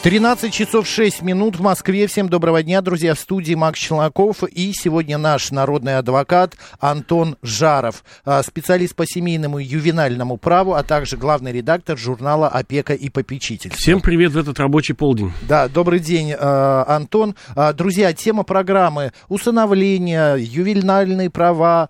13 часов 6 минут в Москве. Всем доброго дня, друзья. В студии Макс Челноков. И сегодня наш народный адвокат Антон Жаров, а, специалист по семейному и ювенальному праву, а также главный редактор журнала «Опека и попечительство». Всем привет в этот рабочий полдень. Да, добрый день, а, Антон. А, друзья, тема программы усыновление, ювенальные права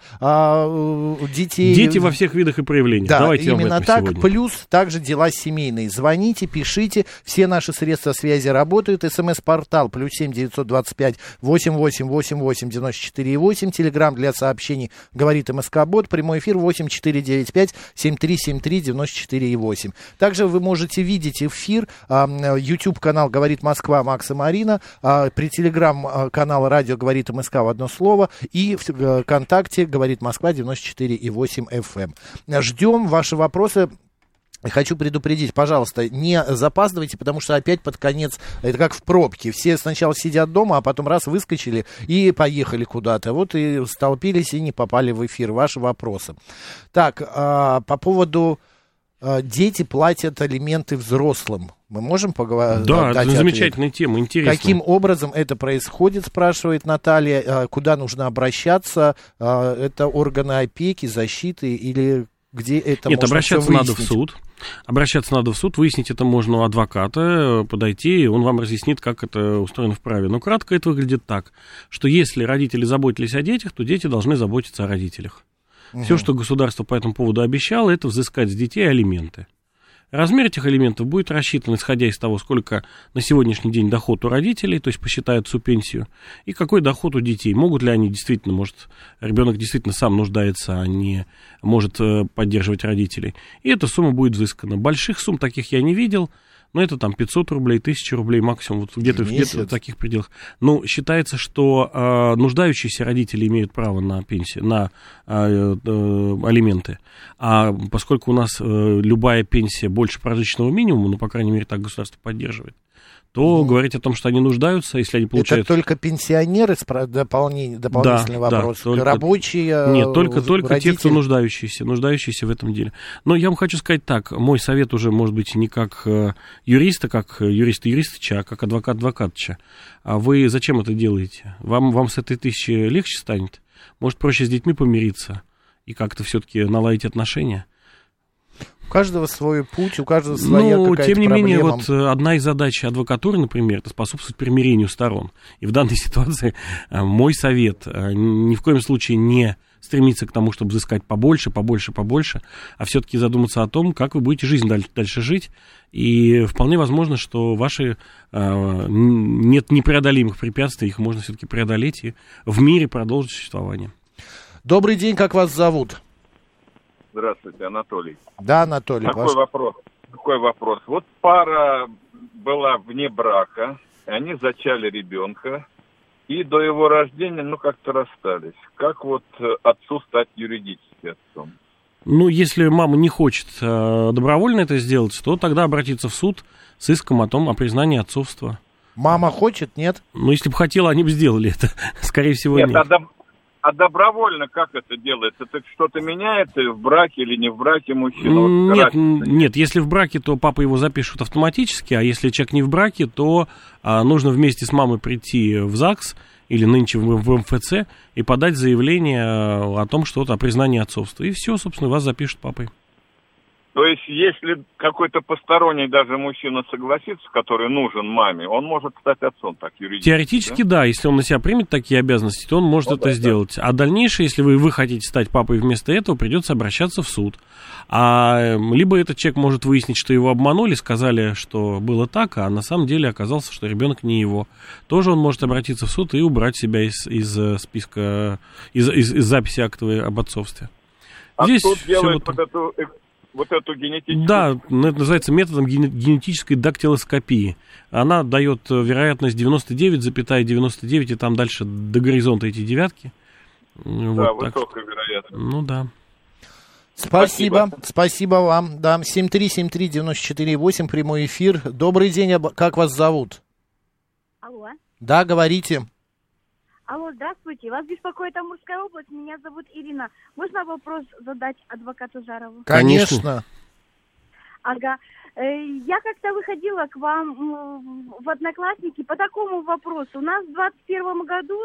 детей. Дети во всех видах и проявлениях. Да, Давайте именно так. Сегодня. Плюс также дела семейные. Звоните, пишите. Все наши средства средства связи работают. СМС-портал плюс семь девятьсот двадцать пять восемь восемь восемь восемь девяносто четыре восемь. Телеграмм для сообщений говорит МСК Бот. Прямой эфир восемь четыре девять пять семь три семь три девяносто четыре восемь. Также вы можете видеть эфир. YouTube канал говорит Москва Макса Марина. А, при Телеграм канал радио говорит МСК в одно слово. И в э, ВКонтакте говорит Москва 94 и 8 FM. Ждем ваши вопросы Хочу предупредить, пожалуйста, не запаздывайте, потому что опять под конец, это как в пробке, все сначала сидят дома, а потом раз выскочили и поехали куда-то, вот и столпились и не попали в эфир. Ваши вопросы. Так, а, по поводу а, дети платят алименты взрослым. Мы можем поговорить? Да, это замечательная тема, интересно. Каким образом это происходит, спрашивает Наталья, а, куда нужно обращаться, а, это органы опеки, защиты или где это Нет, обращаться надо в суд. Обращаться надо в суд, выяснить это можно у адвоката, подойти, и он вам разъяснит, как это устроено в праве. Но кратко это выглядит так, что если родители заботились о детях, то дети должны заботиться о родителях. Угу. Все, что государство по этому поводу обещало, это взыскать с детей алименты. Размер этих элементов будет рассчитан, исходя из того, сколько на сегодняшний день доход у родителей, то есть посчитают всю пенсию, и какой доход у детей. Могут ли они действительно, может, ребенок действительно сам нуждается, а не может э, поддерживать родителей. И эта сумма будет взыскана. Больших сумм таких я не видел ну, это там 500 рублей, 1000 рублей максимум, вот где-то где в таких пределах. Ну, считается, что э, нуждающиеся родители имеют право на пенсию, на э, э, алименты. А поскольку у нас э, любая пенсия больше прожиточного минимума, ну, по крайней мере, так государство поддерживает, то mm. говорить о том, что они нуждаются, если они получают... Это только пенсионеры, дополнение, дополнительный да, вопрос, да, только... рабочие, Нет, только, только родители... те, кто нуждающиеся, нуждающиеся в этом деле. Но я вам хочу сказать так, мой совет уже, может быть, не как э, юриста, как юриста юристыча, а как адвокат адвокатча. А вы зачем это делаете? Вам, вам с этой тысячи легче станет? Может, проще с детьми помириться и как-то все-таки наладить отношения? У каждого свой путь, у каждого своя Ну, тем не проблема. менее, вот э, одна из задач адвокатуры, например, это способствовать примирению сторон. И в данной ситуации э, мой совет э, ни в коем случае не стремиться к тому, чтобы взыскать побольше, побольше, побольше, а все-таки задуматься о том, как вы будете жизнь дальше, дальше жить. И вполне возможно, что ваши э, нет непреодолимых препятствий, их можно все-таки преодолеть и в мире продолжить существование. Добрый день, как вас зовут? Здравствуйте, Анатолий. Да, Анатолий. Такой ваш... вопрос. Такой вопрос. Вот пара была вне брака, они зачали ребенка, и до его рождения, ну, как-то расстались. Как вот отцу стать юридически отцом? Ну, если мама не хочет э, добровольно это сделать, то тогда обратиться в суд с иском о том, о признании отцовства. Мама хочет, нет? Ну, если бы хотела, они бы сделали это. Скорее всего, нет. нет. А, а добровольно как это делается? Это что-то меняется в браке или не в браке мужчина? Нет, нет, если в браке, то папа его запишут автоматически, а если человек не в браке, то а, нужно вместе с мамой прийти в ЗАГС или нынче в, в МФЦ и подать заявление о том, что о признании отцовства. И все, собственно, вас запишут папой. То есть, если какой-то посторонний даже мужчина согласится, который нужен маме, он может стать отцом так юридически. Теоретически, да, да если он на себя примет такие обязанности, то он может ну, это да, сделать. Да. А дальнейшее, если вы, вы хотите стать папой вместо этого, придется обращаться в суд. А эм, либо этот человек может выяснить, что его обманули, сказали, что было так, а на самом деле оказался, что ребенок не его. Тоже он может обратиться в суд и убрать себя из, из э, списка, из, из, из записи актовой об отцовстве. А Здесь суд делает вот эту вот эту генетическую... Да, ну, это называется методом генетической дактилоскопии. Она дает э, вероятность 99,99, ,99, и там дальше до горизонта эти девятки. Да, вот так. высокая вероятность. Ну да. Спасибо. Спасибо вам. Да, 7373948, прямой эфир. Добрый день, как вас зовут? Алло. Да, говорите. Алло, здравствуйте. Вас беспокоит Амурская область. Меня зовут Ирина. Можно вопрос задать адвокату Жарову? Конечно. Ага. Э, Я как-то выходила к вам в Одноклассники по такому вопросу. У нас в 2021 году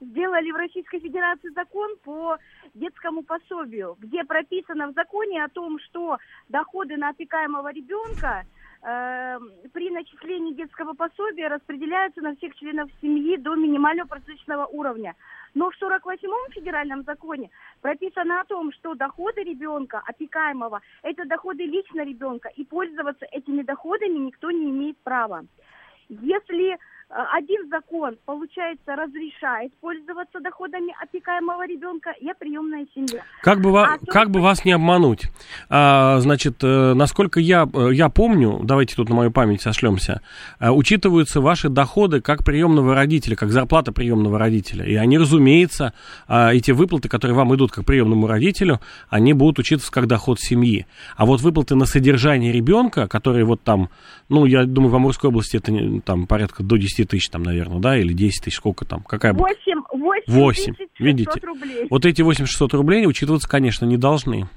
сделали в Российской Федерации закон по детскому пособию, где прописано в законе о том, что доходы на опекаемого ребенка при начислении детского пособия распределяются на всех членов семьи до минимального прожиточного уровня. Но в 48-м федеральном законе прописано о том, что доходы ребенка, опекаемого, это доходы лично ребенка, и пользоваться этими доходами никто не имеет права. Если один закон, получается, разрешает пользоваться доходами опекаемого ребенка, я приемная семья. Как бы, А то- как бы вас не обмануть? А, значит, э, насколько я, э, я помню, давайте тут на мою память сошлемся, э, учитываются ваши доходы как приемного родителя, как зарплата приемного родителя. И они, разумеется, эти выплаты, которые вам идут как приемному родителю, они будут учитываться как доход семьи. А вот выплаты на содержание ребенка, которые вот там, ну, я думаю, в Амурской области это там порядка до 10 тысяч, там, наверное, да, или 10 тысяч, сколько там, какая бы- 8, 8, Восемь, 600 видите? рублей. Вот эти 8600 рублей учитываться, конечно, не должны.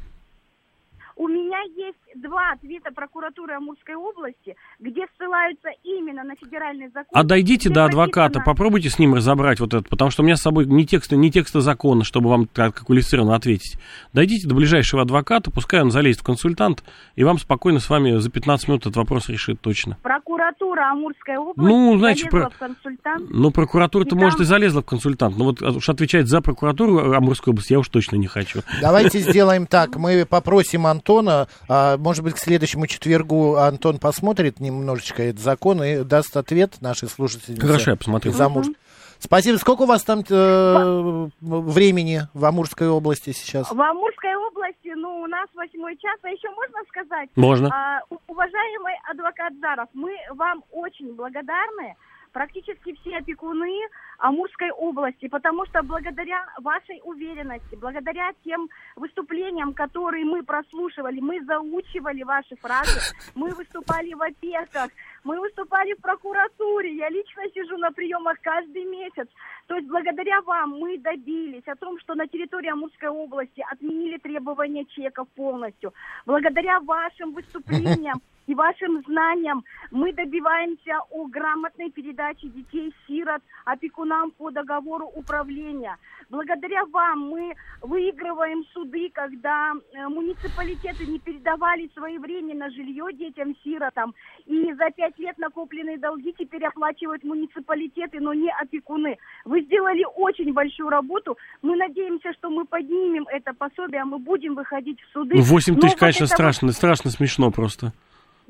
Два ответа прокуратуры Амурской области, где ссылаются именно на федеральный закон. А дойдите до адвоката, прописано- попробуйте с ним разобрать вот это, потому что у меня с собой не текста, не текста закона, чтобы вам так квалифицированно ответить. Дойдите до ближайшего адвоката, пускай он залезет в консультант, и вам спокойно с вами за 15 минут этот вопрос решит точно. Прокуратура Амурской области Ну, знаете, залезла про- в консультант. Ну, прокуратура-то, может, и залезла в консультант, но вот уж отвечать за прокуратуру Амурской области я уж точно не хочу. Давайте сделаем так. Мы попросим Антона, а, может быть, к следующему четвергу Антон посмотрит немножечко этот закон и даст ответ нашей слушательнице. Хорошо, я посмотрю. из Амур- Спасибо. Сколько у вас там э, времени в Амурской области сейчас? В Амурской области, ну, у нас восьмой час, а еще можно сказать, Можно. а, уважаемый адвокат Заров, мы вам очень благодарны, практически все опекуны Амурской области, потому что благодаря вашей уверенности, благодаря тем выступлениям, которые мы прослушивали, мы заучивали ваши фразы, мы выступали в опеках, мы выступали в прокуратуре, я лично сижу на приемах каждый месяц. То есть благодаря вам мы добились о том, что на территории Амурской области отменили требования чеков полностью. Благодаря вашим выступлениям и вашим знаниям мы добиваемся о грамотной передаче детей-сирот опекунам по договору управления. Благодаря вам мы выигрываем суды, когда э, муниципалитеты не передавали своевременно жилье детям-сиротам, и за пять лет накопленные долги теперь оплачивают муниципалитеты, но не опекуны. Вы сделали очень большую работу. Мы надеемся, что мы поднимем это пособие, а мы будем выходить в суды. Ну, 8 Но тысяч, вот конечно, вот- страшно, страшно смешно просто.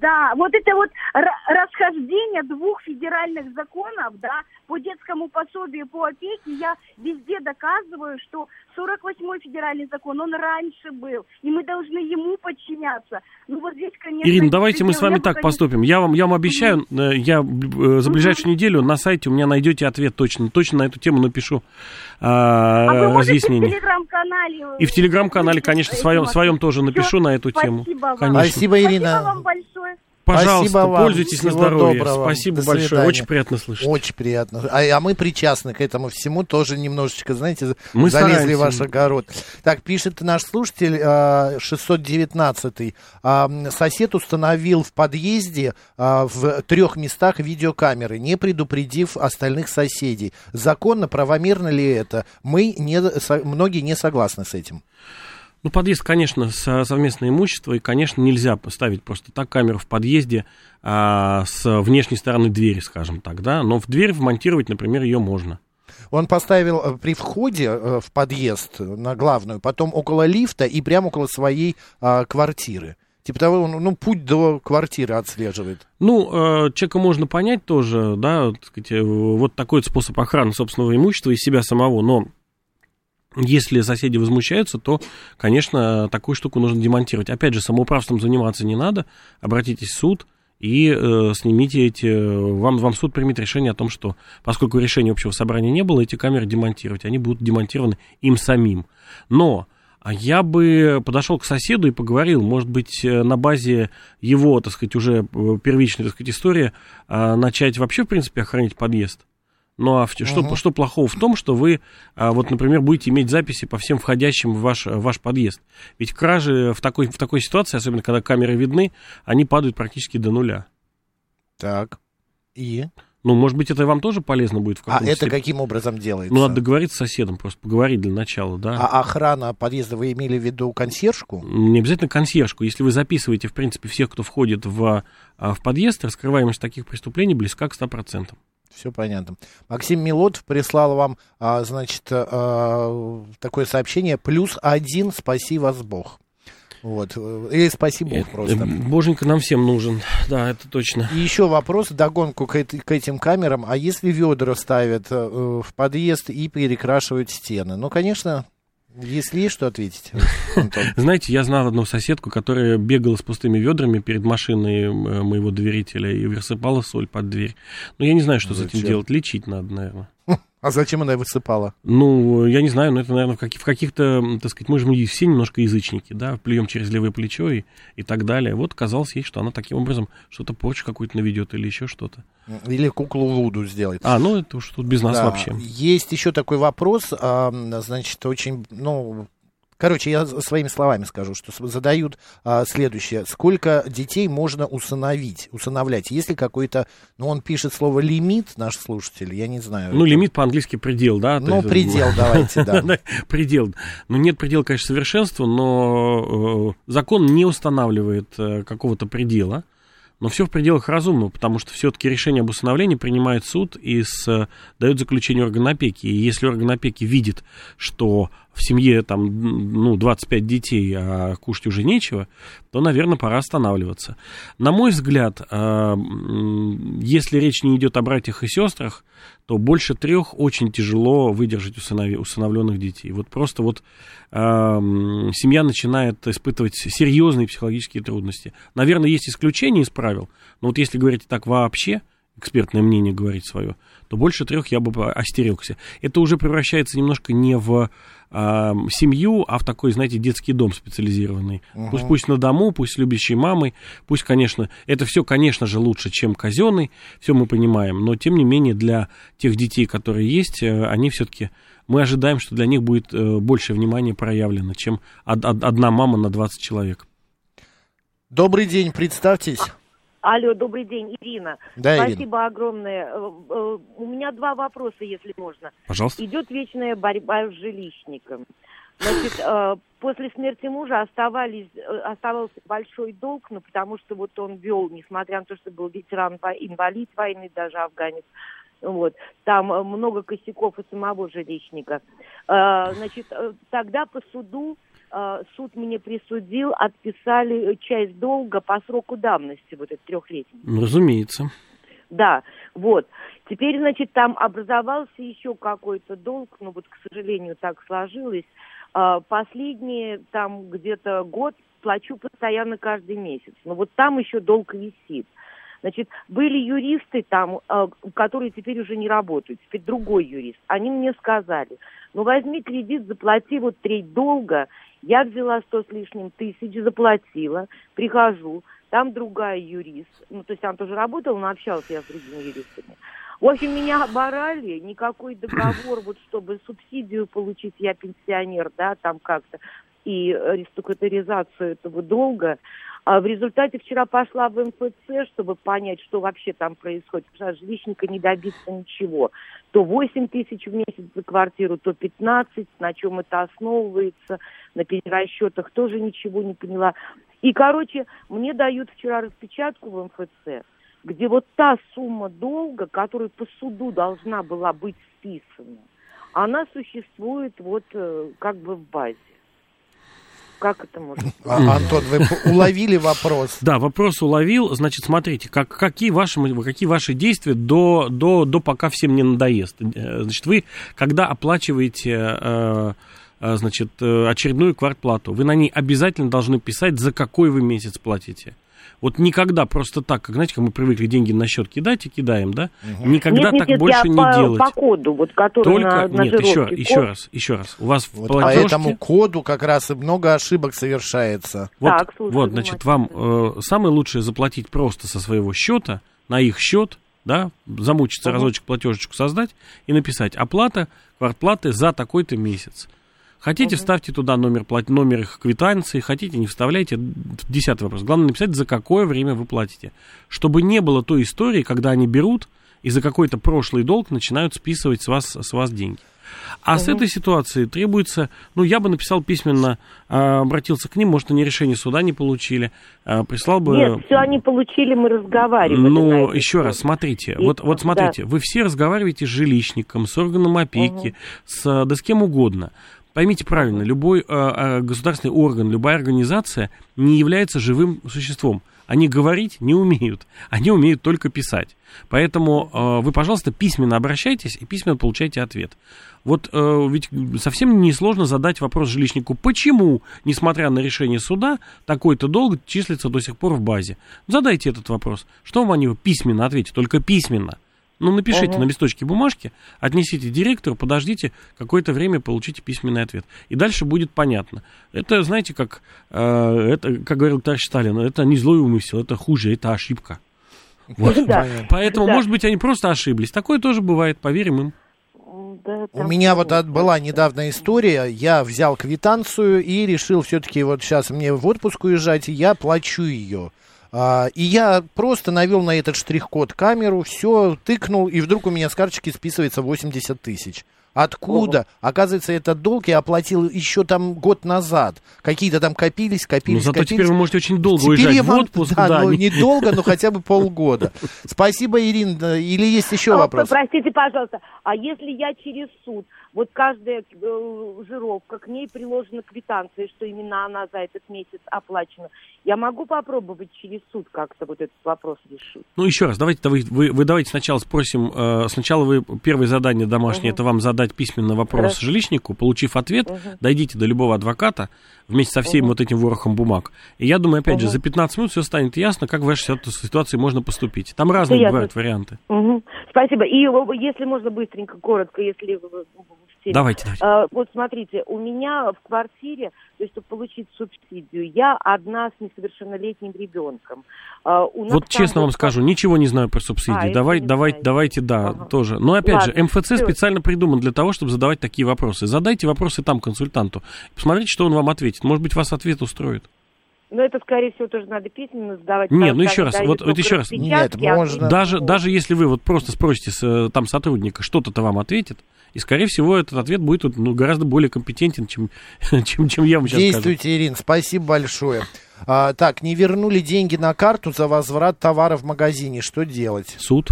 да, вот это вот ра- расхождение двух федеральных законов, да, по детскому пособию, по опеке, я везде доказываю, что 48-й федеральный закон, он раньше был, и мы должны ему подчиняться. Ну вот здесь, конечно... Ирина, давайте мы с вами так поступим. Я вам, я вам обещаю, э, я э, за ближайшую неделю на сайте у меня найдете ответ точно. Точно на эту тему напишу а, А вы можете в разъяснение. телеграм-канале... И в телеграм-канале, конечно, своем, своем тоже напишу Всё, на эту тему. Спасибо вам. Конечно. Спасибо, Ирина. Спасибо вам большое. Пожалуйста, Спасибо вам. пользуйтесь на Всего здоровье. доброго. Спасибо До большое. свидания. Очень приятно слышать. Очень приятно. А, а мы причастны к этому всему, тоже немножечко, знаете, Мы залезли в стараемся. ваш огород. Так, пишет наш слушатель, а, 619-й. а, м, Сосед установил в подъезде а, в трех местах видеокамеры, не предупредив остальных соседей. Законно, правомерно ли это? Мы не, многие не согласны с этим. Ну, подъезд, конечно, со- совместное имущество, и, конечно, нельзя поставить просто так камеру в подъезде а, с внешней стороны двери, скажем так, да, но в дверь вмонтировать, например, ее можно. Он поставил э, при входе э, в подъезд э, на главную, потом около лифта и прямо около своей а, квартиры. Типа того, он, ну, путь до квартиры отслеживает. Ну, э, человека можно понять тоже, да, так сказать, вот такой способ охраны собственного имущества и себя самого, но если соседи возмущаются, то, конечно, такую штуку нужно демонтировать. Опять же, самоуправством заниматься не надо, обратитесь в суд, и э, снимите эти, вам, вам суд примет решение о том, что поскольку решения общего собрания не было, эти камеры демонтировать, они будут демонтированы им самим. Но я бы подошел к соседу и поговорил, может быть, э, на базе его, так сказать, уже э, первичной, так сказать, истории, а, начать вообще, в принципе, охранять подъезд. Ну а что, uh-huh. что плохого в том, что вы, а, вот, например, будете иметь записи по всем входящим в ваш, в ваш подъезд? Ведь кражи в такой, в такой ситуации, особенно когда камеры видны, они падают практически до нуля. Так. И? Ну, может быть, это вам тоже полезно будет в А это степени. каким образом делается? Ну, надо договориться с соседом, просто поговорить для начала, да. А охрана подъезда, вы имели в виду консьержку? Не обязательно консьержку. Если вы записываете, в принципе, всех, кто входит в, а, в подъезд, раскрываемость таких преступлений близка к 100%. Все понятно. Максим Милотов прислал вам, а, значит, а, такое сообщение. Плюс один, спаси вас Бог. Вот. И спасибо Бог просто. Боженька нам всем нужен, да, это точно. И еще вопрос, догонку к, к этим камерам. А если ведра ставят э, в подъезд и перекрашивают стены? Ну, конечно, если есть что ответить. Знаете, я знал одну соседку, которая бегала с пустыми ведрами перед машиной э, моего доверителя и высыпала соль под дверь. Но я не знаю, что Зачем? с этим делать. Лечить надо, наверное. А зачем она высыпала? Ну, я не знаю, но это, наверное, в, каких- в каких-то, так сказать, мы же все немножко язычники, да, плюем через левое плечо и, и так далее. Вот казалось ей, что она таким образом что-то порчу какую-то наведет или еще что-то. Или куклу Вуду сделает. А, ну это уж тут без нас да. вообще. Есть еще такой вопрос, значит, очень, ну, Короче, я своими словами скажу, что задают а, следующее. Сколько детей можно усыновить, усыновлять? Есть ли какой-то, ну, он пишет слово лимит, наш слушатель, я не знаю. Ну, лимит по-английски предел, да? Ну, предел, давайте, да. Предел. Ну, нет предела, конечно, совершенства, но э, закон не устанавливает э, какого-то предела но все в пределах разумного, потому что все-таки решение об усыновлении принимает суд и с, э, дает заключение орган опеки. И если орган опеки видит, что в семье там, ну, 25 детей, а кушать уже нечего, то, наверное, пора останавливаться. На мой взгляд, э, если речь не идет о братьях и сестрах, то больше трех очень тяжело выдержать усынов... усыновленных детей. Вот просто вот э, семья начинает испытывать серьезные психологические трудности. Наверное, есть исключения из правил, но вот если говорить так вообще, экспертное мнение говорить свое, то больше трех я бы остерегся. Это уже превращается немножко не в э, семью, а в такой, знаете, детский дом специализированный. Угу. Пусть, пусть на дому, пусть с любящей мамой, пусть, конечно, это все, конечно же, лучше, чем казенный, все мы понимаем, но, тем не менее, для тех детей, которые есть, э, они все-таки мы ожидаем, что для них будет э, больше внимания проявлено, чем од- од- одна мама на 20 человек. Добрый день, представьтесь. Алло, добрый день, Ирина. Да, Спасибо Ирина. огромное. Э, э, у меня два вопроса, если можно. Пожалуйста. Идет вечная борьба с жилищником. Значит, э, после смерти мужа оставались, оставался большой долг, ну, потому что вот он вел, несмотря на то, что был ветеран, инвалид войны, даже афганец, вот. Там много косяков у самого жилищника. Значит, тогда по суду суд мне присудил, отписали часть долга по сроку давности, вот этот трехлетний. Ну, разумеется. Да, вот. Теперь, значит, там образовался еще какой-то долг, но вот, к сожалению, так сложилось. Э, последние там где-то год плачу постоянно каждый месяц. Но вот там еще долг висит. Значит, были юристы там, э, которые теперь уже не работают, теперь другой юрист. Они мне сказали, ну возьми кредит, заплати вот треть долга, я взяла сто с лишним тысяч, заплатила, прихожу, там другая юрист, ну, то есть она тоже работала, но общалась я с другими юристами. В общем, меня оборали, никакой договор, вот чтобы субсидию получить, я пенсионер, да, там как-то, и реструктуризацию этого долга. А в результате вчера пошла в МФЦ, чтобы понять, что вообще там происходит. Потому что жилищника не добиться ничего. То 8 тысяч в месяц за квартиру, то 15. На чем это основывается? На перерасчетах тоже ничего не поняла. И, короче, мне дают вчера распечатку в МФЦ, где вот та сумма долга, которая по суду должна была быть списана, она существует вот э, как бы в базе. Как это быть? А, Антон, вы уловили вопрос? Да, вопрос уловил. Значит, смотрите, как, какие, ваши, какие ваши действия до, до, до пока всем не надоест. Э, значит, вы, когда оплачиваете э, э, значит, очередную квартплату, вы на ней обязательно должны писать, за какой вы месяц платите. Вот никогда просто так, как, знаете, как мы привыкли деньги на счет кидать и кидаем, да? Никогда нет, нет, так нет, больше я не по, делать. по коду, вот который Только, на, на нет, еще, жировке. еще Код- раз, еще раз. У вас Вот в по платежке... этому коду как раз и много ошибок совершается. Вот, Так, слушаю вот, значит, вам э, самое лучшее заплатить просто со своего счета на их счет, да, замучиться разочек платежечку создать и написать оплата квартплаты за такой-то месяц. Хотите, вставьте туда номер, номер их квитанции, хотите, не вставляйте. Десятый вопрос. Главное написать, за какое время вы платите. Чтобы не было той истории, когда они берут и за какой-то прошлый долг начинают списывать с вас, с вас деньги. А с этой ситуации требуется, ну, я бы написал письменно, а, обратился к ним, может, они решение суда не получили, а, прислал бы... Нет, все они получили, мы разговаривали. Ну, еще раз, смотрите, И- вот, вот да. смотрите, вы все разговариваете с жилищником, с органом опеки, с, э, да с кем угодно. Поймите правильно, любой э, э, государственный орган, любая организация не является живым существом. Они говорить не умеют, они умеют только писать. Поэтому э, вы, пожалуйста, письменно обращайтесь и письменно получайте ответ. Вот э, ведь совсем несложно задать вопрос жилищнику, почему, несмотря на решение суда, такой-то долг числится до сих пор в базе. Задайте этот вопрос. Что вам они письменно ответят? Только письменно. Ну, напишите на листочке бумажки, отнесите директору, подождите какое-то время, получите письменный ответ. И дальше будет понятно. Это, знаете, как, э, это, как говорил товарищ Сталин, это не злой умысел, это хуже, это ошибка. Вот. Да. Поэтому, Да. может быть, они просто ошиблись. Такое тоже бывает, поверим им. Да, У меня вот была недавно история, я взял квитанцию и решил все-таки вот сейчас мне в отпуск уезжать, и я плачу ее. А, и я просто навел на этот штрих-код камеру, все, тыкнул, и вдруг у меня с карточки списывается 80 тысяч. Откуда? Оказывается, этот долг я оплатил еще там год назад. Какие-то там копились, Но копились, зато копились. теперь вы можете очень долго Теперь уезжать я в отпуск. Да, да, ну, не- недолго, но хотя бы полгода. Спасибо, Ирина. Или есть еще А, вопрос? Простите, пожалуйста, а если я через суд, вот каждая э, жировка, к ней приложена квитанция, что именно она за этот месяц оплачена, я могу попробовать через суд как-то вот этот вопрос решить? Ну, еще раз, давайте, вы, вы, вы давайте сначала спросим, э, сначала вы, первое задание домашнее, это вам задать письменно вопрос Хорошо. жилищнику, получив ответ, дойдите до любого адвоката вместе со всем вот этим ворохом бумаг. И я думаю, опять же, за 15 минут все станет ясно, как в вашей ситу- ситуации можно поступить. Там разные ясно. бывают варианты. Мгм. Спасибо. И если можно быстренько, коротко, если Давайте, давайте. А, Вот смотрите, у меня в квартире, то есть чтобы получить субсидию, я одна с несовершеннолетним ребенком. А, у нас Вот честно вам вот скажу, ничего не знаю про субсидии. А, давай, давай, знаете. давайте, да, Ага. тоже. Но опять Ладно, же, МФЦ всё. специально придуман для того, чтобы задавать такие вопросы. Задайте вопросы там консультанту. Посмотрите, что он вам ответит. Может быть, вас ответ устроит. Ну, это, скорее всего, тоже надо письменно сдавать. Не, ну еще раз, вот- вот еще раз. Нет, а можно- Даже, даже если вы вот просто спросите с, э, там сотрудника, что-то-то вам ответит, и, скорее всего, этот ответ будет ну, гораздо более компетентен, чем, чем, чем я вам сейчас скажу. Действуйте, Ирин, спасибо большое. А, так, не вернули деньги на карту за возврат товара в магазине. Что делать? Суд.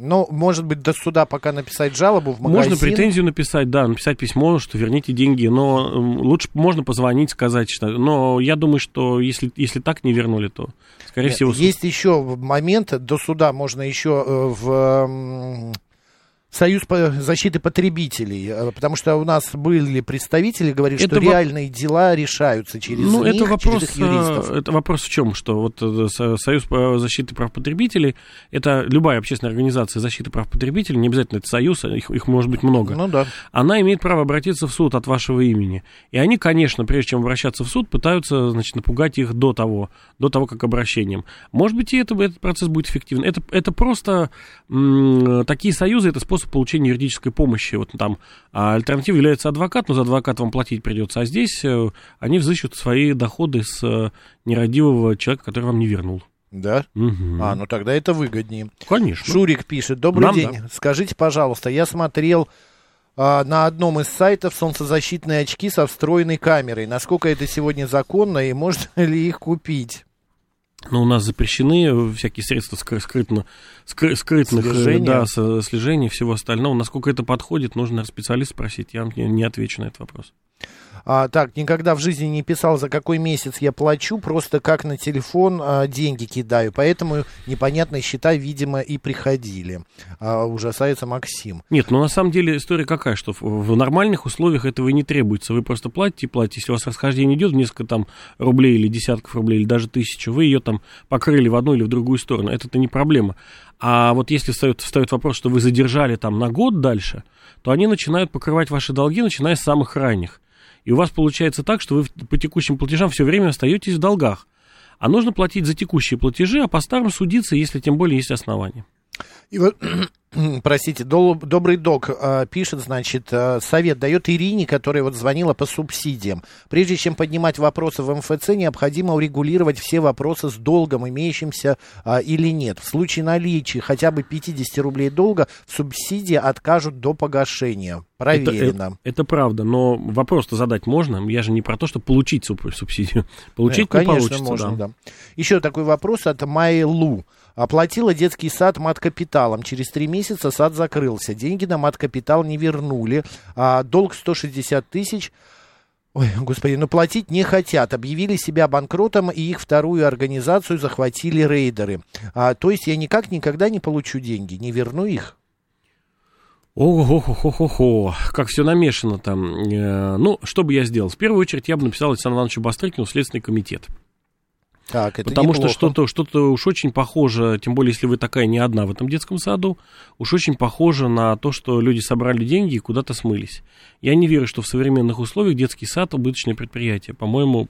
Ну, может быть, до суда пока написать жалобу в магазин. Можно претензию написать, да, написать письмо, что верните деньги, но лучше можно позвонить, сказать, что... Но я думаю, что если, если так не вернули, то, скорее Нет, всего, суд. Есть еще момент, до суда можно еще э, в Союз защиты потребителей, э, потому что у нас были представители, говорили, Это что во- реальные дела решаются через Ну, них, это вопрос, через юристов. э, это вопрос в чем, что вот э, Со- Союз по защите прав потребителей, это любая общественная организация защиты прав потребителей, не обязательно это Союз, их, их может быть много. Ну да. она имеет право обратиться в суд от вашего имени. И они, конечно, прежде чем обращаться в суд, пытаются, значит, напугать их до того, до того, как обращением. Может быть, и это, этот процесс будет эффективен. Это, это просто м, такие союзы, это способ получения юридической помощи. Вот там а альтернативой является адвокат, но за адвоката вам платить придется. А здесь э, они взыщут свои доходы с э, нерадивого человека, который вам не вернул. Да? Мгм. А, ну тогда это выгоднее. Конечно. Шурик пишет. Добрый Нам день. Скажите, пожалуйста, я смотрел а, на одном из сайтов солнцезащитные очки со встроенной камерой. Насколько это сегодня законно и можно ли их купить? Но у нас запрещены всякие средства скры- скрытно, скры- скрытных э, Слежения? да, со- слежения и всего остального. Насколько это подходит, нужно специалист спросить. Я вам не, не отвечу на этот вопрос. А, так, никогда в жизни не писал, за какой месяц я плачу, просто как на телефон а, деньги кидаю. Поэтому непонятные счета, видимо, и приходили. А, ужасается Максим. Нет, ну на самом деле история какая, что в, в нормальных условиях этого и не требуется. Вы просто платите платите. Если у вас расхождение идет в несколько там рублей или десятков рублей, или даже тысячу, вы ее там покрыли в одну или в другую сторону. Это-то не проблема. А вот если встает, встает вопрос, что вы задержали там на год дальше, то они начинают покрывать ваши долги, начиная с самых ранних. И у вас получается так, что вы по текущим платежам все время остаетесь в долгах. А нужно платить за текущие платежи, а по старым судиться, если тем более есть основания. И вот простите, добрый док э, пишет, значит, э, совет дает Ирине, которая вот звонила по субсидиям. Прежде чем поднимать вопросы в МФЦ, необходимо урегулировать все вопросы с долгом, имеющимся э, или нет. В случае наличия хотя бы 50 рублей долга в субсидии откажут до погашения. Проверено. Это, это, это правда, но вопрос-то задать можно. Я же не про то, чтобы получить субсидию. Получить Нет, конечно, получится, можно, да. да. Еще такой вопрос от Майлу. Оплатила детский сад мат-капиталом. Через три месяца сад закрылся. Деньги на мат-капитал не вернули. А долг 160 тысяч. Ой, господи, ну платить не хотят. Объявили себя банкротом, и их вторую организацию захватили рейдеры. А, то есть я никак никогда не получу деньги, не верну их. Ого-го-го-го-го, как все намешано там. Э, ну, что бы я сделал? В первую очередь я бы написал Александру Ивановичу Бастрыкину Следственный комитет. Так, это Потому неплохо. что что-то, что-то уж очень похоже, тем более, если вы такая не одна в этом детском саду, уж очень похоже на то, что люди собрали деньги и куда-то смылись. Я не верю, что в современных условиях детский сад убыточное предприятие. По-моему,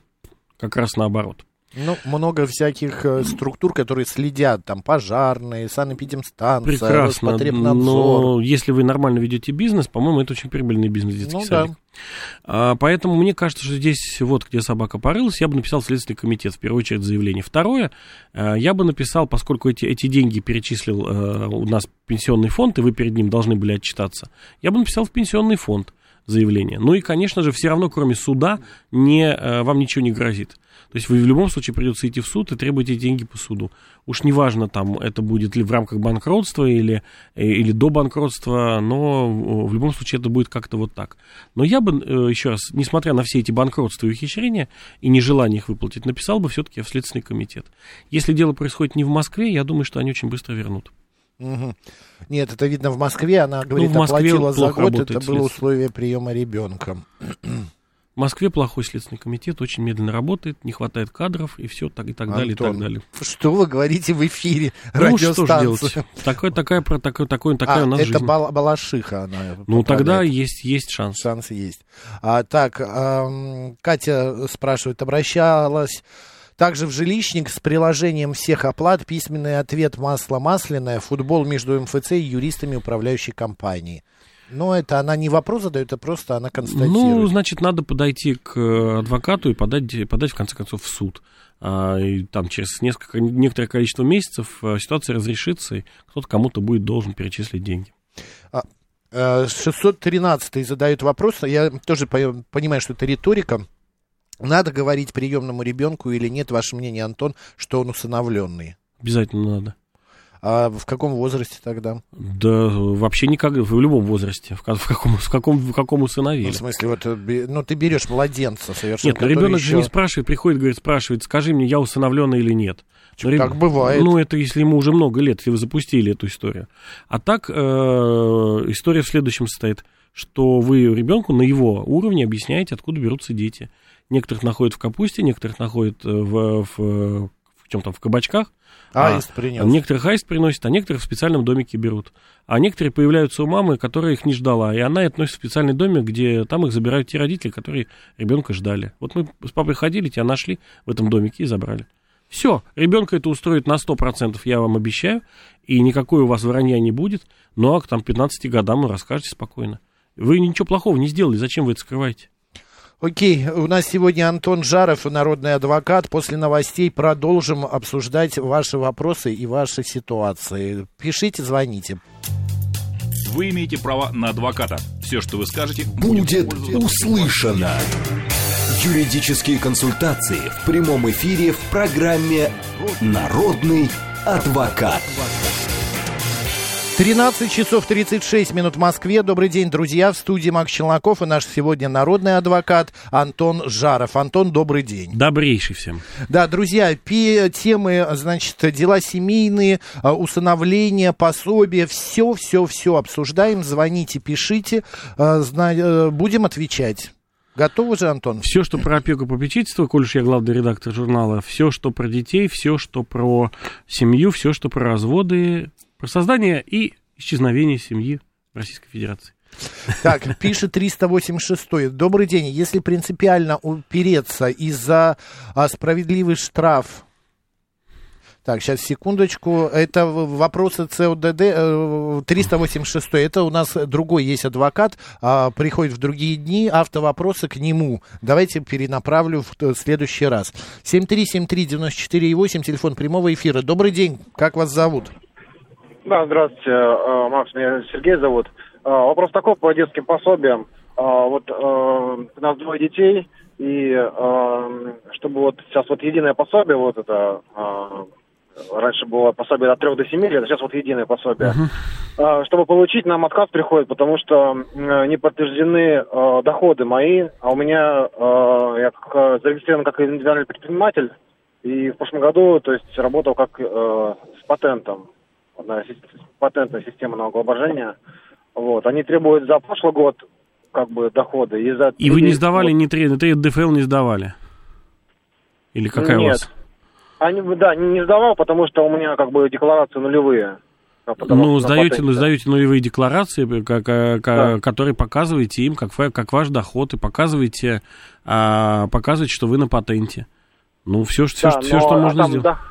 как раз наоборот. Ну, много всяких э, структур, которые следят, там, пожарные, санэпидемстанция, Прекрасно, Роспотребнадзор. но если вы нормально ведете бизнес, по-моему, это очень прибыльный бизнес, детский Ну, садик. А, поэтому мне кажется, что здесь вот где собака порылась, я бы написал Следственный комитет, в первую очередь, заявление. Второе, а, я бы написал, поскольку эти, эти деньги перечислил а, у нас пенсионный фонд, и вы перед ним должны были отчитаться, я бы написал в пенсионный фонд заявление. Ну и, конечно же, все равно, кроме суда, не, а, вам ничего не грозит. То есть вы в любом случае придется идти в суд и требуете деньги по суду. Уж неважно, там это будет ли в рамках банкротства или, э, или до банкротства, но в любом случае это будет как-то вот так. Но я бы, э, еще раз, несмотря на все эти банкротства и ухищрения и нежелание их выплатить, написал бы все-таки в Следственный комитет. Если дело происходит не в Москве, я думаю, что они очень быстро вернут. Угу. Нет, это видно в Москве. Она говорит, ну, в Москве оплатила за год. Это было условие приема ребенка. В Москве плохой следственный комитет, очень медленно работает, не хватает кадров и все, так и так Антон, далее, и так далее. Что вы говорите в эфире ну, что же делать? Такая, про, такой, такой, такая а, у нас это жизнь. Бал, Балашиха она Ну, тогда есть, есть шанс. Шанс есть. А, так, эм, Катя спрашивает, обращалась... Также в жилищник с приложением всех оплат письменный ответ масло масляное, футбол между МФЦ и юристами управляющей компании. Но это она не вопрос задает, это просто она констатирует. Ну, значит, надо подойти к адвокату и подать, подать в конце концов, в суд. А, и там через несколько, некоторое количество месяцев а, ситуация разрешится, и кто-то кому-то будет должен перечислить деньги. 613 а, задают вопрос, я тоже понимаю, что это риторика. Надо говорить приемному ребенку или нет, ваше мнение, Антон, что он усыновленный? Обязательно надо. А в каком возрасте тогда? Да вообще никак, в любом возрасте. В, в, каком, в, каком, в каком усыновили. Ну, в смысле, вот, э, ну, ты берешь младенца совершенно. Нет, но ребенок еще... же не спрашивает, приходит, говорит, спрашивает, скажи мне, я усыновленный или нет. Но, так бывает. Ну, это если ему уже много лет, если вы запустили эту историю. А так, э, история в следующем состоит, что вы ребенку на его уровне объясняете, откуда берутся дети. Некоторых находят в капусте, некоторых находят в, в, в чем там, в кабачках, Аист а, принес. Некоторых аист приносит, а некоторых в специальном домике берут. А некоторые появляются у мамы, которая их не ждала. И она относит в специальный домик, где там их забирают те родители, которые ребенка ждали. Вот мы с папой ходили, тебя нашли в этом домике и забрали. Все, ребенка это устроит на 100%, я вам обещаю, и никакой у вас вранья не будет, но ну, а к там 15 годам вы расскажете спокойно. Вы ничего плохого не сделали, зачем вы это скрываете? Окей, у нас сегодня Антон Жаров, народный адвокат. После новостей продолжим обсуждать ваши вопросы и ваши ситуации. Пишите, звоните. Вы имеете право на адвоката. Все, что вы скажете, будет, будет услышано. Юридические консультации в прямом эфире в программе «Народный адвокат». адвокат. 13 часов 36 минут в Москве. Добрый день, друзья. В студии Макс Челноков и наш сегодня народный адвокат Антон Жаров. Антон, добрый день. Добрейший всем. Да, друзья, темы, значит, дела семейные, а, усыновление, пособие, все, все, все обсуждаем. Звоните, пишите, а, э, будем отвечать. Готовы же, Антон? Все, что про опеку и попечительство, коль уж я главный редактор журнала, все, что про детей, все, что про семью, все, что про разводы, про создание и исчезновение семьи Российской Федерации. Так, пишет 386. Добрый день. Если принципиально упереться из-за а, справедливый штраф так, сейчас, секундочку. Это вопросы ЦОДД э, 386. Это у нас другой есть адвокат. а, приходит в другие дни. Автовопросы к нему. Давайте перенаправлю в т- следующий раз. 7373948, телефон прямого эфира. Добрый день. Как вас зовут? Да, здравствуйте, э, Макс, меня Сергей зовут. Э, Вопрос такой по детским пособиям. Э, Вот у нас двое детей, и чтобы вот сейчас вот единое пособие, вот это, раньше было пособие от 3 до 7 лет, а сейчас вот единое пособие. Э, Чтобы получить, нам отказ приходит, потому что не подтверждены доходы мои, а у меня, я как, зарегистрирован как индивидуальный предприниматель, и в прошлом году, то есть, работал как с патентом одна патентная система налогообложения. Вот. Они требуют за прошлый год как бы доходы. И, за И вы не три- сдавали, вот. ни три, ты ДФЛ не сдавали? Или какая у Нет. вас? Они, да, не, не сдавал, потому что у меня как бы декларации нулевые. как Ну, сдаете, патенте. сдаете нулевые декларации, как, э, ка- Да. которые показываете им, как, как ваш доход, и показываете, а, показываете, что вы на патенте. Ну, все, все, Да, все но, что а можно там сделать. дох-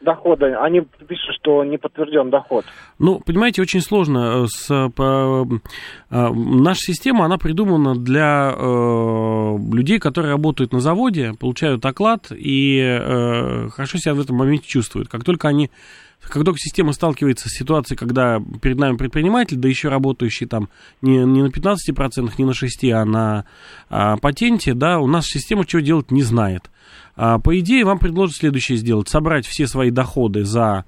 доходы, они пишут, что не подтвержден доход. Ну, понимаете, очень сложно. э, С, э, по- э, наша система, она придумана для э, людей, которые работают на заводе, получают оклад и э, хорошо себя в этом моменте чувствуют. Как только они как только система сталкивается с ситуацией, когда перед нами предприниматель, да еще работающий там не, не на 15%, не на 6%, а на а, патенте, да, у нас система чего делать не знает. А, по идее, вам предложат следующее сделать. Собрать все свои доходы за...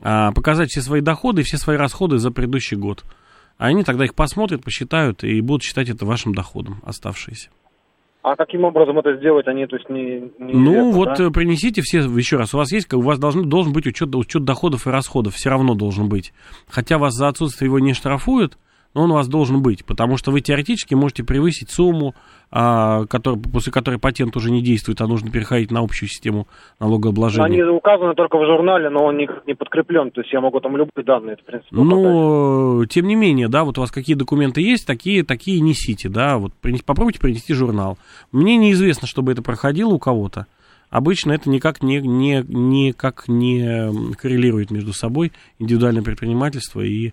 а, показать все свои доходы и все свои расходы за предыдущий год. А они тогда их посмотрят, посчитают и будут считать это вашим доходом оставшиеся. А каким образом это сделать, они то есть не... не Ну, известно, вот да? э, принесите все, еще раз, у вас есть, у вас должен, должен быть учет, учет доходов и расходов, все равно должен быть. Хотя вас за отсутствие его не штрафуют, но он у вас должен быть, потому что вы теоретически можете превысить сумму, а, который, после которой патент уже не действует, а нужно переходить на общую систему налогообложения. Они указаны только в журнале, но он никак не подкреплен. То есть я могу там любые данные, в принципе. Ну, тем не менее, да, вот у вас какие документы есть, такие, такие несите, да, вот принес- попробуйте принести журнал. Мне неизвестно, чтобы это проходило у кого-то. Обычно это никак не, не, никак не коррелирует между собой, индивидуальное предпринимательство и...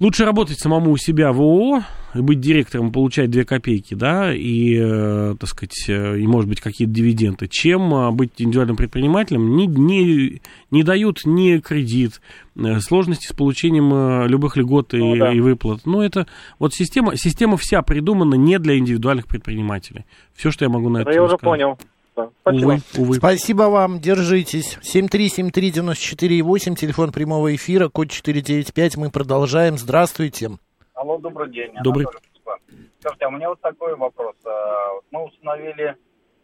Лучше работать самому у себя в ООО, и быть директором, получать 2 копейки, да, и, э, так сказать, э, и, может быть, какие-то дивиденды, чем э, быть индивидуальным предпринимателем, не, не, не дают ни кредит, э, сложности с получением любых льгот и, Ну да. и выплат. Ну, это вот система, система вся придумана не для индивидуальных предпринимателей. Все, что я могу на Это это я уже сказать. понял. Да, Спасибо. Увы, увы. Спасибо вам, держитесь. 7373948, телефон прямого эфира, код 495. Мы продолжаем. Здравствуйте. Алло, добрый день. Добрый. Скажите, а у меня вот такой вопрос. Вот Мы установили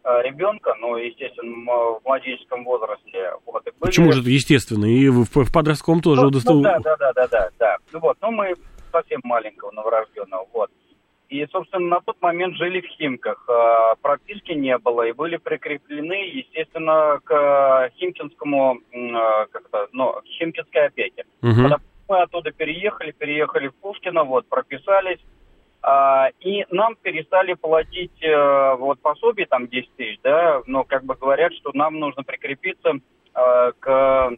а, ребенка, ну, естественно, в младенческом возрасте. Вот, и были- Почему же это естественно? И в, в подростковом тоже Ну, удостов- ну, да, да, да, да, да, да. Ну вот, ну мы совсем маленького новорожденного, вот. И, собственно, на тот момент жили в Химках. А, Прописки не было и были прикреплены, естественно, к а, Химкинскому, а, как-то, ну, к Химкинской опеке. Когда мы оттуда переехали, переехали в Пушкино, вот, прописались, а, и нам перестали платить э, вот пособие, там 10 тысяч, да, но как бы говорят, что нам нужно прикрепиться э, к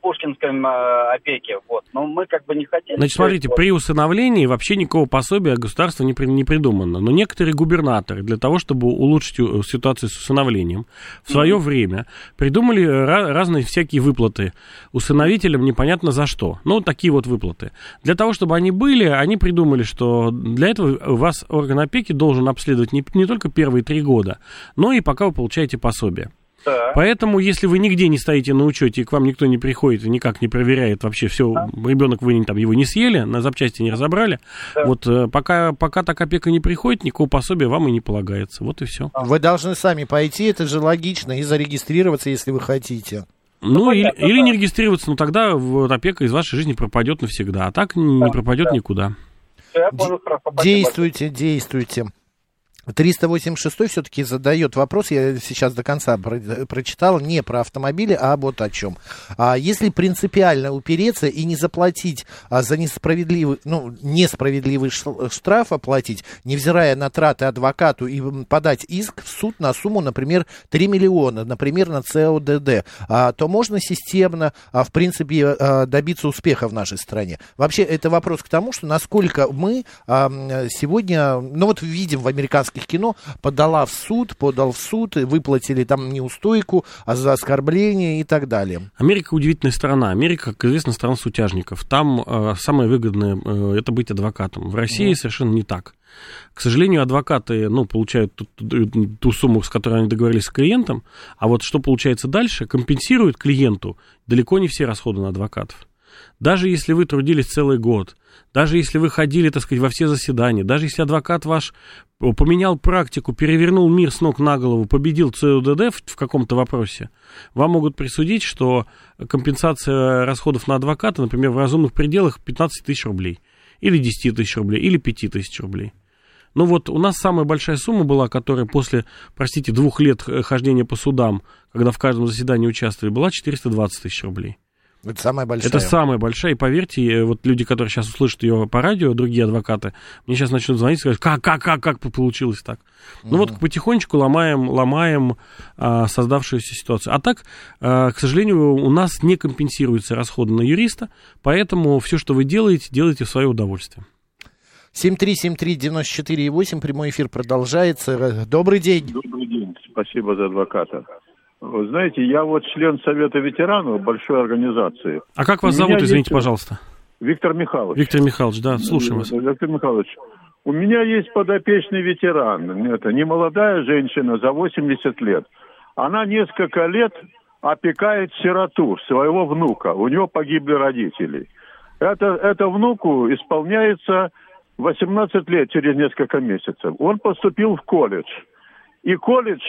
Пушкинской э, опеке, вот. Но мы как бы не хотели. Значит, смотрите, Вот. при усыновлении вообще никакого пособия государства не, при- не придумано. Но некоторые губернаторы для того, чтобы улучшить э, ситуацию с усыновлением, в свое время придумали ра- разные всякие выплаты усыновителям непонятно за что. Ну, такие вот выплаты. Для того, чтобы они были, они придумали, что для этого вас орган опеки должен обследовать не, не только первые три года, но и пока вы получаете пособие. Да. Поэтому, если вы нигде не стоите на учете, и к вам никто не приходит и никак не проверяет вообще все, ребенок вы там его не съели, на запчасти не разобрали, вот э, пока, пока так опека не приходит, никакого пособия вам и не полагается. Вот и все. Вы должны сами пойти, это же логично, и зарегистрироваться, если вы хотите. Ну, или, понятно, или да. не регистрироваться, но тогда вот опека из вашей жизни пропадет навсегда, а так не пропадет никуда. Всё, я понял, хорошо. Действуйте, действуйте. 386 все-таки задает вопрос, я сейчас до конца про- прочитал, не про автомобили, а вот о чем. А если принципиально упереться и не заплатить а, за несправедливый, ну, несправедливый штраф оплатить, невзирая на траты адвокату и подать иск в суд на сумму, например, 3 миллиона, например, на ЦОДД, а, то можно системно, а, в принципе, а, добиться успеха в нашей стране. Вообще, это вопрос к тому, что насколько мы а, сегодня, ну вот видим в американских кино, подала в суд, подал в суд, и выплатили там неустойку а за оскорбление и так далее. Америка удивительная страна. Америка, как известно, страна сутяжников. Там э, самое выгодное э, это быть адвокатом. В России совершенно не так. К сожалению, адвокаты, ну, получают ту, ту- ту сумму, с которой они договорились с клиентом, а вот что получается дальше, компенсирует клиенту далеко не все расходы на адвокатов. Даже если вы трудились целый год, даже если вы ходили, так сказать, во все заседания, даже если адвокат ваш поменял практику, перевернул мир с ног на голову, победил ЦУДД в, в каком-то вопросе, вам могут присудить, что компенсация расходов на адвоката, например, в разумных пределах 15 тысяч рублей, или 10 тысяч рублей, или 5 тысяч рублей. Ну вот у нас самая большая сумма была, которая после, простите, двух лет э, хождения по судам, когда в каждом заседании участвовали, была 420 тысяч рублей. Это самая большая. Это самая большая, и поверьте, э, вот люди, которые сейчас услышат ее по радио, другие адвокаты, мне сейчас начнут звонить и скажут, как, как, как, как получилось так? Ну вот потихонечку ломаем, ломаем а, создавшуюся ситуацию. А так, а, к сожалению, у нас не компенсируются расходы на юриста, поэтому все, что вы делаете, делайте в свое удовольствие. 7373948, прямой эфир продолжается. Добрый день. Добрый день, спасибо за адвоката. Вы знаете, я вот член Совета ветеранов большой организации. А как вас зовут, извините, есть- пожалуйста? Виктор Михайлович. Виктор Михайлович, да, слушаем вас. Виктор Михайлович, у меня есть подопечный ветеран. Это не молодая женщина за 80 лет. Она несколько лет опекает сироту, своего внука. У него погибли родители. Это, это внуку исполняется 18 лет через несколько месяцев. Он поступил в колледж. И колледж,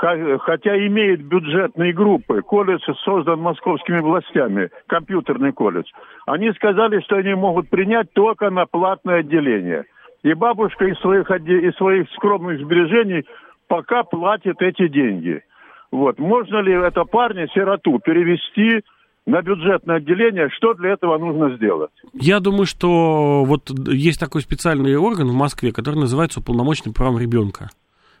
хотя имеет бюджетные группы, колледж создан московскими властями, компьютерный колледж, они сказали, что они могут принять только на платное отделение. И бабушка из своих, из своих скромных сбережений пока платит эти деньги. Вот. Можно ли это парня, сироту, перевести на бюджетное отделение? Что для этого нужно сделать? Я думаю, что вот есть такой специальный орган в Москве, который называется уполномоченный по правам ребенка.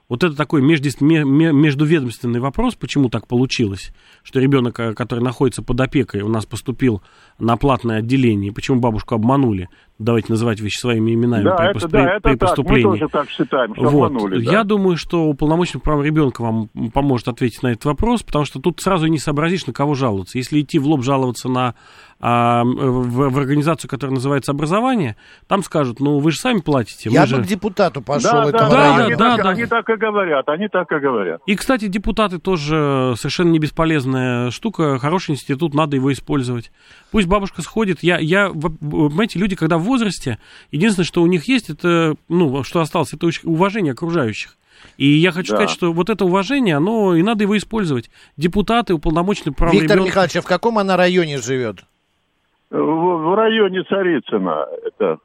Вот это такой междуведомственный вопрос, почему так получилось, что ребенок, э, который находится под опекой, у нас поступил на платное отделение, почему бабушку обманули, давайте называть вещи своими именами да, при, это, пос- да, при- это при так. поступлении. Мы тоже так считаем, что Вот. обманули. да. Я думаю, что уполномоченный по правам ребенка вам поможет ответить на этот вопрос, потому что тут сразу не сообразишь, на кого жаловаться. Если идти в лоб жаловаться на а, в, в организацию, которая называется образование, там скажут, ну вы же сами платите. Я же... бы к депутату пошел Да, этого да, да, они, да, так, да. они так и говорят, они так и говорят. И, кстати, депутаты тоже совершенно не бесполезная штука, хороший институт, надо его использовать. Пусть бабушка сходит. Я, я, понимаете, люди, когда возрасте, единственное, что у них есть, это, ну, что осталось, это уважение окружающих. И я хочу Да. сказать, что вот это уважение, оно, и надо его использовать. Депутаты, уполномоченные по правам Виктор ребенка- Михайлович, а в каком она районе живет? В, в районе Царицына. Это,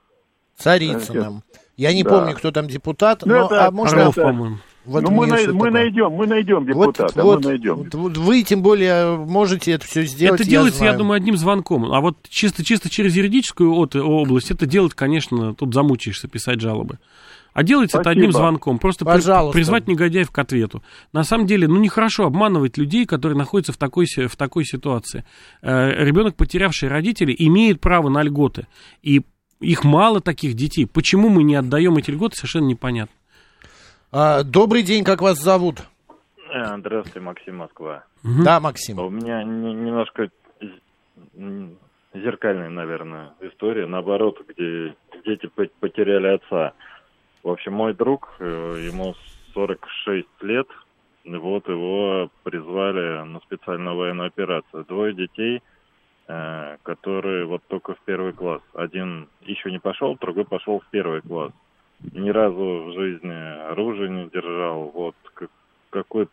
Царицыным. Я не Да. помню, кто там депутат, Ну, но это а можно... Орлов, по-моему. Ну, мы, най- мы найдем, мы найдем депутата, вот, мы найдем. вот, вот вы тем более можете это все сделать. это делается, я знаю. думаю, одним звонком. А вот чисто, чисто через юридическую от- область это делать, конечно, тут замучаешься писать жалобы. А делается это Спасибо. одним звонком. Просто Пожалуйста. призвать негодяев к ответу. На самом деле, ну, нехорошо обманывать людей, которые находятся в такой, в такой ситуации. Э, ребенок, потерявший родителей, имеет право на льготы. И их мало таких детей. Почему мы не отдаем эти льготы, совершенно непонятно. А, добрый день, как вас зовут? Э, Здравствуйте, Максим Москва. Мгм. Да, Максим. У меня не- немножко зеркальная, наверное, история. Наоборот, где дети по- потеряли отца. В общем, мой друг, э, ему 46 лет, Вот его призвали на специальную военную операцию. Двое детей, э, которые вот только в первый класс. Один еще не пошел, другой пошел в первый класс. Ни разу в жизни оружие не держал. Вот как- какой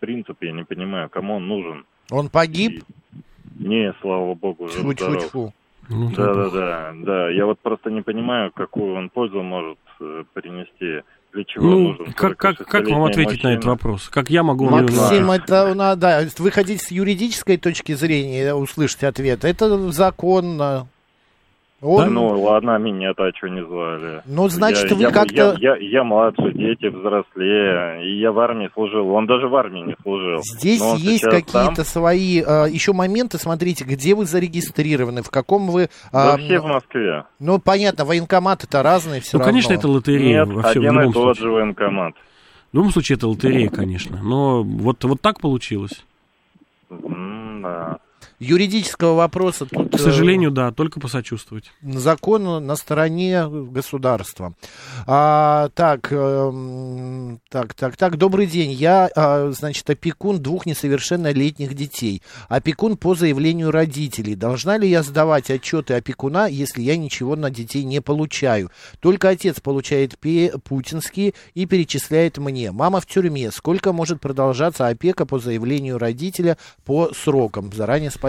принцип, я не понимаю, кому он нужен. Он погиб? Не, слава богу, жив здоров. Тьфу-тьфу-тьфу. Ну, Да, да, да, да. Я вот просто не понимаю, какую он пользу может э, принести. Для чего Ну, нужен как, как, как вам 46-летний ответить на этот мужчина? вопрос? Как я могу... Максим, это надо, да, вы хотите с юридической точки зрения услышать ответ. Это законно. Он, Ну, ладно, меня-то что не звали. Ну, значит, я, вы я, как-то- Я, я, я младше, дети взрослее, и я в армии служил. Он даже в армии не служил. Здесь Но есть какие-то там. свои э, еще моменты. Смотрите, где вы зарегистрированы, в каком вы. Да а, все в Москве. Ну, понятно, военкоматы-то разные все Ну, равно. конечно, это лотерея Нет, во всем, один и тот случае. же военкомат. В любом случае, это лотерея, конечно. Но вот, вот так получилось. Да. Юридического вопроса тут... К сожалению, да, только посочувствовать. закон на стороне государства. А, так, эм, так, так, так, добрый день. Я, а, значит, опекун двух несовершеннолетних детей. Опекун по заявлению родителей. Должна ли я сдавать отчеты опекуна, если я ничего на детей не получаю? Только отец получает путинские и перечисляет мне. Мама в тюрьме. Сколько может продолжаться опека по заявлению родителя по срокам? Заранее спасибо.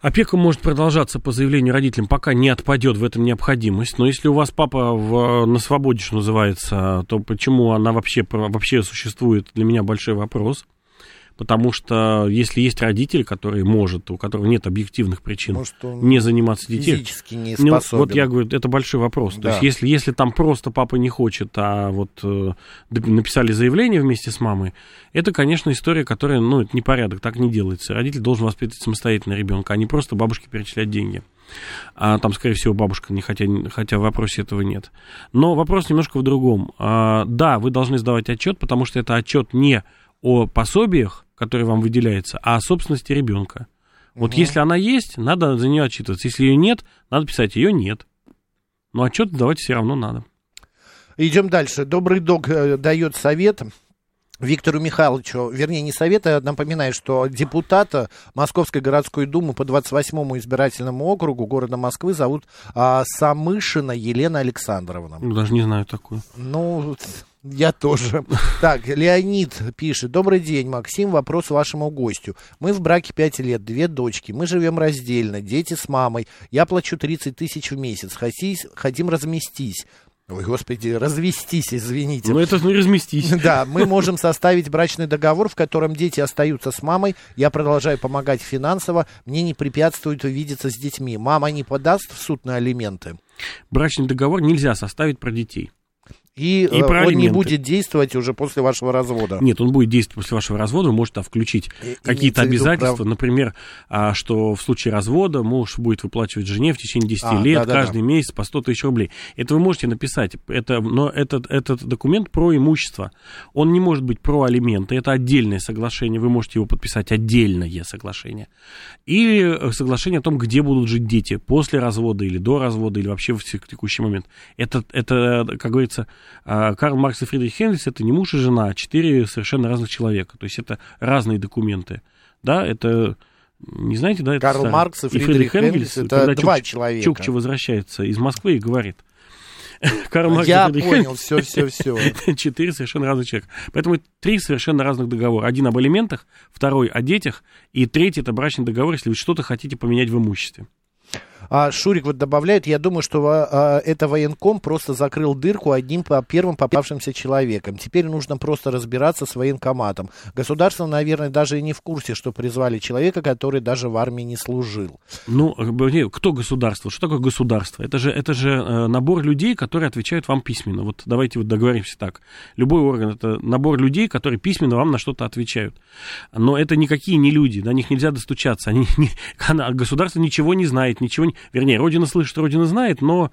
Опека может продолжаться по заявлению родителям, пока не отпадет в этом необходимость. Но если у вас папа в, на свободе, что называется, то почему она вообще, вообще существует, для меня большой вопрос. Потому что если есть родитель, который может, у которого нет объективных причин Может, не заниматься детьми. не Ну, способен. вот я говорю, это большой вопрос. То Да. есть, если, если там просто папа не хочет, а вот э, написали заявление вместе с мамой, это, конечно, история, которая, ну, это непорядок, так не делается. Родитель должен воспитывать самостоятельно ребенка, а не просто бабушке перечислять деньги. А там, скорее всего, бабушка, не хотя, хотя в вопросе этого нет. Но вопрос немножко в другом. А, да, вы должны сдавать отчет, потому что это отчет не о пособиях, которые вам выделяются, а о собственности ребенка. Вот если она есть, надо за нее отчитываться. Если ее нет, надо писать, ее нет. Но отчет давать все равно надо. Идем дальше. Добрый дог э, дает совет. Виктору Михайловичу, вернее, не совет, а напоминаю, что депутата Московской городской думы по 28-му избирательному округу города Москвы зовут а, Самышина Елена Александровна. Ну, даже не знаю такую. Ну, я тоже. Так, Леонид пишет. Добрый день, Максим. Вопрос вашему гостю. Мы в браке 5 лет, две дочки. Мы живем раздельно, дети с мамой. Я плачу 30 тысяч в месяц. Хотись- Хотим разместись. Ой, господи, развестись, извините. Ну, это ну, разместись. Да, мы можем составить брачный договор, в котором дети остаются с мамой, я продолжаю помогать финансово, мне не препятствует увидеться с детьми. Мама не подаст в суд на алименты. Брачный договор нельзя составить про детей. И, И э, про он не будет действовать уже после вашего развода. Нет, он будет действовать после вашего развода, вы можете там включить И- какие-то обязательства, прав- например, а, что в случае развода муж будет выплачивать жене в течение 10 А, лет да-да-да. каждый месяц по 100 тысяч рублей. Это вы можете написать, это, но этот, этот документ про имущество. Он не может быть про алименты, это отдельное соглашение, вы можете его подписать, отдельное соглашение. Или э, соглашение о том, где будут жить дети, после развода или до развода, или вообще в тек- текущий момент. Это, это как говорится, Карл Маркс и Фридрих Энгельс это не муж и жена, а четыре совершенно разных человека. То есть это разные документы. Да, это не знаете, да? это Карл старый. Маркс и Фридрих Энгельс это когда два Чукч- человека. Чукча возвращается из Москвы и говорит. Карл Маркс и Я Фридрих понял, Энгельс все, все, все. четыре совершенно разных человека. Поэтому это три совершенно разных договора. Один об алиментах, второй о детях, и третий это брачный договор, если вы что-то хотите поменять в имуществе. А Шурик вот добавляет, я думаю, что а, это военком просто закрыл дырку одним по первым попавшимся человеком. Теперь нужно просто разбираться с военкоматом. Государство, наверное, даже и не в курсе, что призвали человека, который даже в армии не служил. Ну, не, кто государство? Что такое государство? Это же, это же э, набор людей, которые отвечают вам письменно. Вот давайте вот договоримся так. Любой орган это набор людей, которые письменно вам на что-то отвечают. Но это никакие не люди, до них нельзя достучаться. Они, не- государство ничего не знает, ничего не... вернее, Родина слышит, Родина знает, но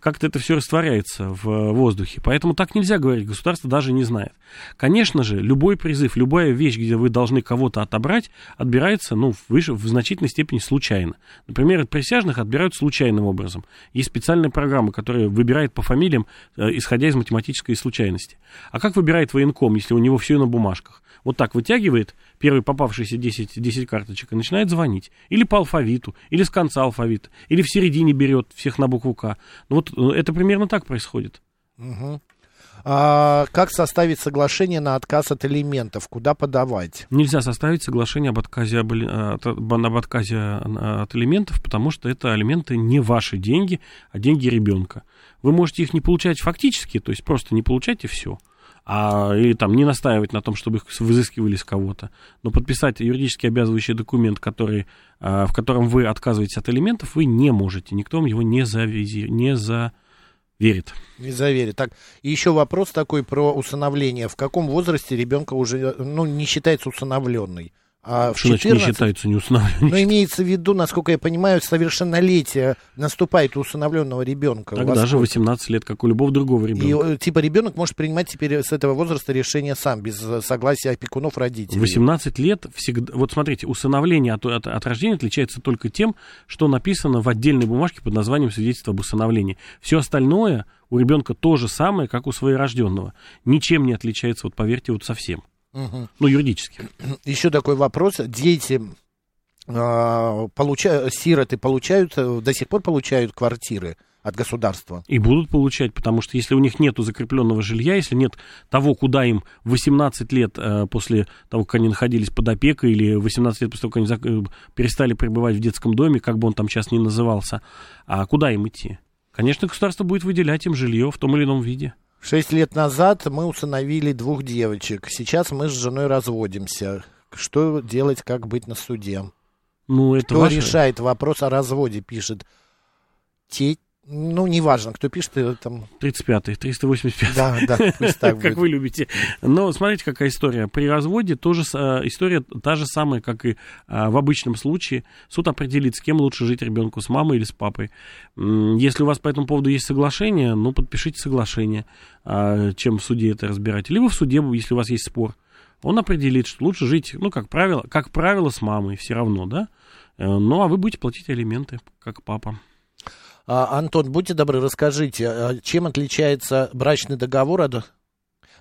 как-то это все растворяется в воздухе. Поэтому так нельзя говорить, государство даже не знает. Конечно же, любой призыв, любая вещь, где вы должны кого-то отобрать, отбирается, ну, выше, в значительной степени случайно. Например, от присяжных отбирают случайным образом. Есть специальная программа, которая выбирает по фамилиям, э, исходя из математической случайности. А как выбирает военком, если у него все на бумажках? Вот так вытягивает первый попавшийся 10, 10 карточек и начинает звонить. Или по алфавиту, или с конца алфавита, или в середине берет всех на букву К. Ну вот э, это примерно так происходит. Угу. А, как составить соглашение на отказ от элементов? Куда подавать? Нельзя составить соглашение об отказе, об, об отказе от элементов, потому что это элементы не ваши деньги, а деньги ребенка. Вы можете их не получать фактически, то есть просто не получать и все а, или там не настаивать на том, чтобы их взыскивали с кого-то, но подписать юридически обязывающий документ, который, а, в котором вы отказываетесь от элементов, вы не можете, никто вам его не, завези, не заверит. Не заверит. Так, и еще вопрос такой про усыновление. В каком возрасте ребенка уже ну, не считается усыновленный? А в 14, не считается неусыновленным. Но имеется в виду, насколько я понимаю, совершеннолетие наступает у усыновленного ребенка. Тогда же 18 лет, как у любого другого ребенка. И э, типа ребенок может принимать теперь с этого возраста решение сам, без э, согласия опекунов родителей. 18 лет всегда... Вот смотрите, усыновление от, от, от рождения отличается только тем, что написано в отдельной бумажке под названием свидетельство об усыновлении. Все остальное у ребенка то же самое, как у своерожденного. Ничем не отличается, вот поверьте, вот совсем. Угу. Ну, юридически. Еще такой вопрос. Дети э, получают, сироты получают, до сих пор получают квартиры от государства. И будут получать, потому что если у них нет закрепленного жилья, если нет того, куда им 18 лет э, после того, как они находились под опекой, или 18 лет после того, как они зак- перестали пребывать в детском доме, как бы он там сейчас ни назывался, а куда им идти? Конечно, государство будет выделять им жилье в том или ином виде. Шесть лет назад мы усыновили двух девочек. Сейчас мы с женой разводимся. Что делать, как быть на суде? Ну, это Кто ваше... решает вопрос о разводе, пишет Те... Ну, неважно, кто пишет, там... 35-й, 385 Да, да, пусть так Как вы любите. Но смотрите, какая история. При разводе тоже история та же самая, как и а, в обычном случае. Суд определит, с кем лучше жить ребенку, с мамой или с папой. Если у вас по этому поводу есть соглашение, ну, подпишите соглашение, а, чем в суде это разбирать. Либо в суде, если у вас есть спор. Он определит, что лучше жить, ну, как правило, как правило, с мамой все равно, да? Э, ну, а вы будете платить алименты, как папа. А, Антон, будьте добры, расскажите, а чем отличается брачный договор от...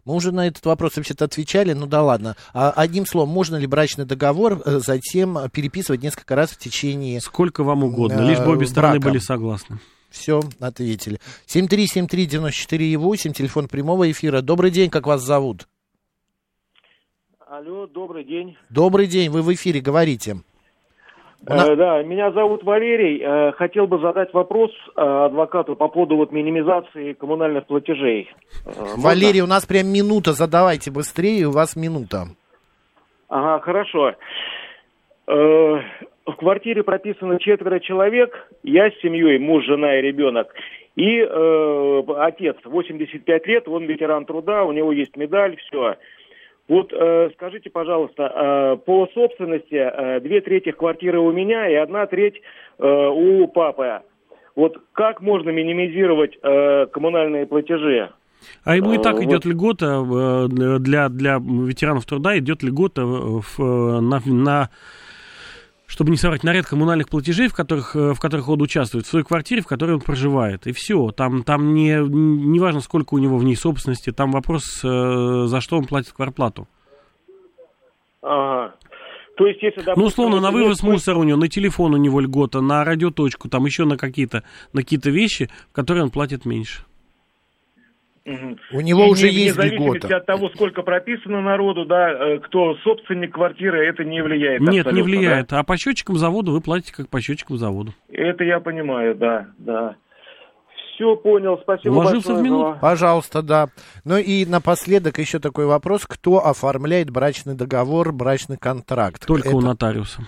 Мы уже на этот вопрос вообще-то отвечали, ну да ладно. А одним словом, можно ли брачный договор э, затем переписывать несколько раз в течение... Сколько вам угодно, лишь бы обе стороны были согласны. Все, ответили. 7373948, телефон прямого эфира. Добрый день, как вас зовут? Алло, добрый день. Добрый день, вы в эфире, говорите. Э, да, меня зовут Валерий. Э, хотел бы задать вопрос э, адвокату по поводу вот минимизации коммунальных платежей. Э, Валерий, у нас прям минута, задавайте быстрее, у вас минута. Ага, хорошо. В квартире прописано четверо человек, я с семьей, муж, жена и ребенок. И э, отец, 85 лет, он ветеран труда, у него есть медаль, все. Вот э, скажите, пожалуйста, э, по собственности э, две трети квартиры у меня и одна треть э, у папы. Вот как можно минимизировать э, коммунальные платежи? А ему и так идет вот. льгота э, для, для ветеранов труда, идет льгота в, на, на чтобы не соврать, наряд коммунальных платежей, в которых, э, в которых он участвует, в своей квартире, в которой он проживает. И все. Там, там не, не важно, сколько у него в ней собственности, там вопрос, э, за что он платит кварплату. Ага. То есть, если, допустим, ну, условно, на вывоз нет... мусора у него, на телефон у него льгота, на радиоточку, там еще на какие-то на какие вещи, которые он платит меньше. У него и уже не, есть льгота. от того, сколько прописано народу, да, э, кто собственник квартиры, это не влияет. Нет, не влияет. Да? А по счетчикам завода вы платите как по счетчикам завода. Это я понимаю, да, да. Все понял, спасибо Уложился большое. в минуту? Пожалуйста, да. Ну и напоследок еще такой вопрос. Кто оформляет брачный договор, брачный контракт? Только это... у нотариуса.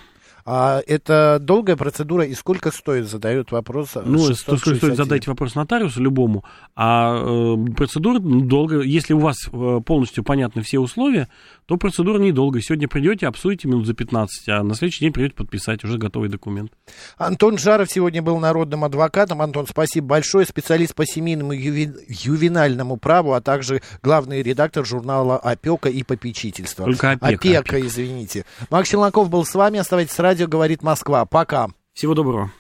А это долгая процедура и сколько стоит, задают вопрос. Ну, сколько стоит задать вопрос нотариусу любому, а э, процедура долго, если у вас э, полностью понятны все условия, то процедура недолго. Сегодня придете, обсудите минут за 15, а на следующий день придете подписать уже готовый документ. Антон Жаров сегодня был народным адвокатом. Антон, спасибо большое. Специалист по семейному и юви... ювенальному праву, а также главный редактор журнала «Опека и попечительство». Только опека. Опека, опека. извините. Макс Челноков был с вами. Оставайтесь с радио, говорит Москва. Пока. Всего доброго.